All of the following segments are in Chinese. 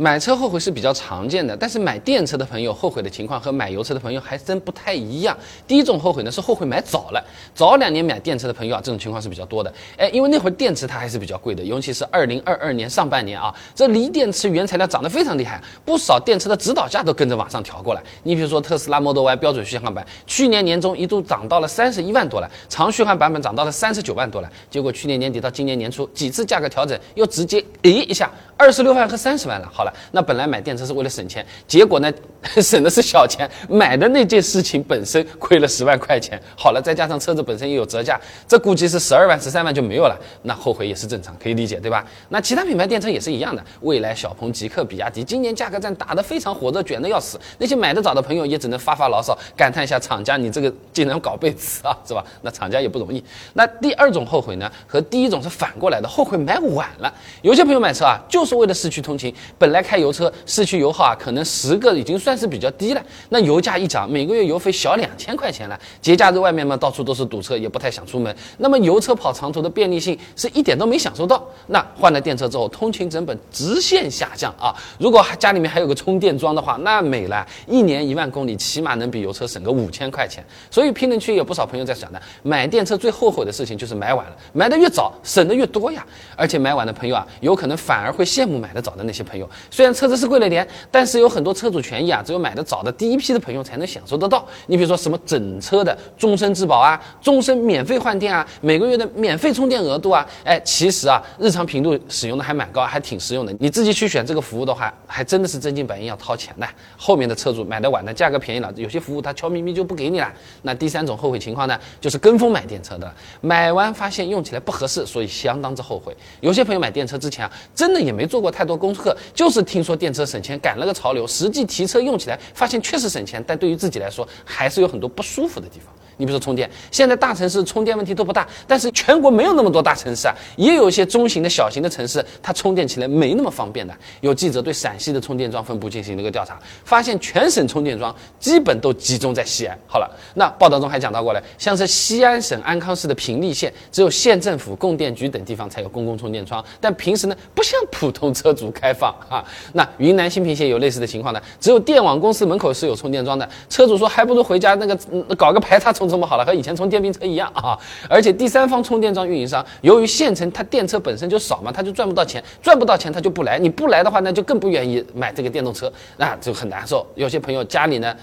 买车后悔是比较常见的，但是买电车的朋友后悔的情况和买油车的朋友还真不太一样。第一种后悔呢是后悔买早了，早两年买电车的朋友啊，这种情况是比较多的。哎，因为那会儿电池它还是比较贵的，尤其是二零二二年上半年啊，这锂电池原材料涨得非常厉害，不少电池的指导价都跟着往上调过来。你比如说特斯拉 Model Y 标准续航版，去年年中一度涨到了三十一万多了，长续航版本涨到了三十九万多了，结果去年年底到今年年初几次价格调整，又直接诶一下二十六万和三十万了。好了。那本来买电车是为了省钱，结果呢，省的是小钱，买的那件事情本身亏了十万块钱。好了，再加上车子本身也有折价，这估计是十二万、十三万就没有了。那后悔也是正常，可以理解，对吧？那其他品牌电车也是一样的，蔚来、小鹏、极客、比亚迪，今年价格战打得非常火热，卷得要死。那些买得早的朋友也只能发发牢骚，感叹一下厂家，你这个竟然搞背驰啊，是吧？那厂家也不容易。那第二种后悔呢，和第一种是反过来的，后悔买晚了。有些朋友买车啊，就是为了市区通勤，本来开油车市区油耗啊，可能十个已经算是比较低了。那油价一涨，每个月油费小两千块钱了。节假日外面嘛，到处都是堵车，也不太想出门。那么油车跑长途的便利性是一点都没享受到。那换了电车之后，通勤成本直线下降啊！如果家里面还有个充电桩的话，那美了，一年一万公里，起码能比油车省个五千块钱。所以评论区有不少朋友在想的，买电车最后悔的事情就是买晚了，买的越早省的越多呀。而且买晚的朋友啊，有可能反而会羡慕买的早的那些朋友。虽然车子是贵了点，但是有很多车主权益啊，只有买的早的第一批的朋友才能享受得到。你比如说什么整车的终身质保啊，终身免费换电啊，每个月的免费充电额度啊，哎，其实啊，日常频度使用的还蛮高，还挺实用的。你自己去选这个服务的话，还真的是真金白银要掏钱的。后面的车主买的晚的，价格便宜了，有些服务他悄咪咪就不给你了。那第三种后悔情况呢，就是跟风买电车的，买完发现用起来不合适，所以相当之后悔。有些朋友买电车之前啊，真的也没做过太多功课，就是听说电车省钱，赶了个潮流，实际提车用起来发现确实省钱，但对于自己来说还是有很多不舒服的地方。你比如说充电，现在大城市充电问题都不大，但是全国没有那么多大城市啊，也有一些中型的小型的城市，它充电起来没那么方便的。有记者对陕西的充电桩分布进行了一个调查，发现全省充电桩基本都集中在西安。好了，那报道中还讲到过了，像是西安省安康市的平利县，只有县政府、供电局等地方才有公共充电桩，但平时呢不向普通车主开放啊。那云南新平县有类似的情况呢，只有电网公司门口是有充电桩的，车主说还不如回家那个搞个排插充。这么好了，和以前充电瓶车一样啊！而且第三方充电桩运营商，由于县城它电车本身就少嘛，它就赚不到钱，赚不到钱它就不来，你不来的话，那就更不愿意买这个电动车，那就很难受。有些朋友家里呢。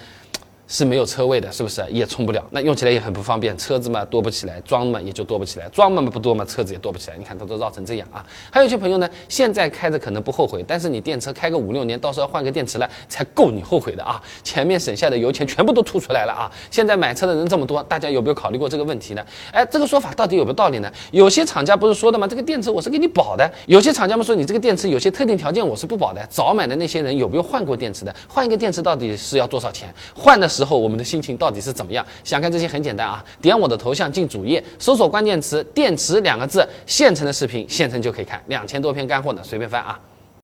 是没有车位的，是不是也充不了？那用起来也很不方便，车子嘛多不起来，装嘛也就多不起来，装嘛不多嘛，车子也多不起来。你看它都绕成这样啊！还有一些朋友呢，现在开着可能不后悔，但是你电车开个五六年，到时候换个电池了才够你后悔的啊！前面省下的油钱全部都吐出来了啊！现在买车的人这么多，大家有没有考虑过这个问题呢？哎，这个说法到底有没有道理呢？有些厂家不是说的吗？这个电池我是给你保的。有些厂家们说你这个电池有些特定条件我是不保的。早买的那些人有没有换过电池的？换一个电池到底是要多少钱？换的时候我们的心情。到底是怎么样？想看这些很简单啊，点我的头像进主页，搜索关键词“电池”两个字，现成的视频，现成就可以看，两千多篇干货呢，随便翻啊。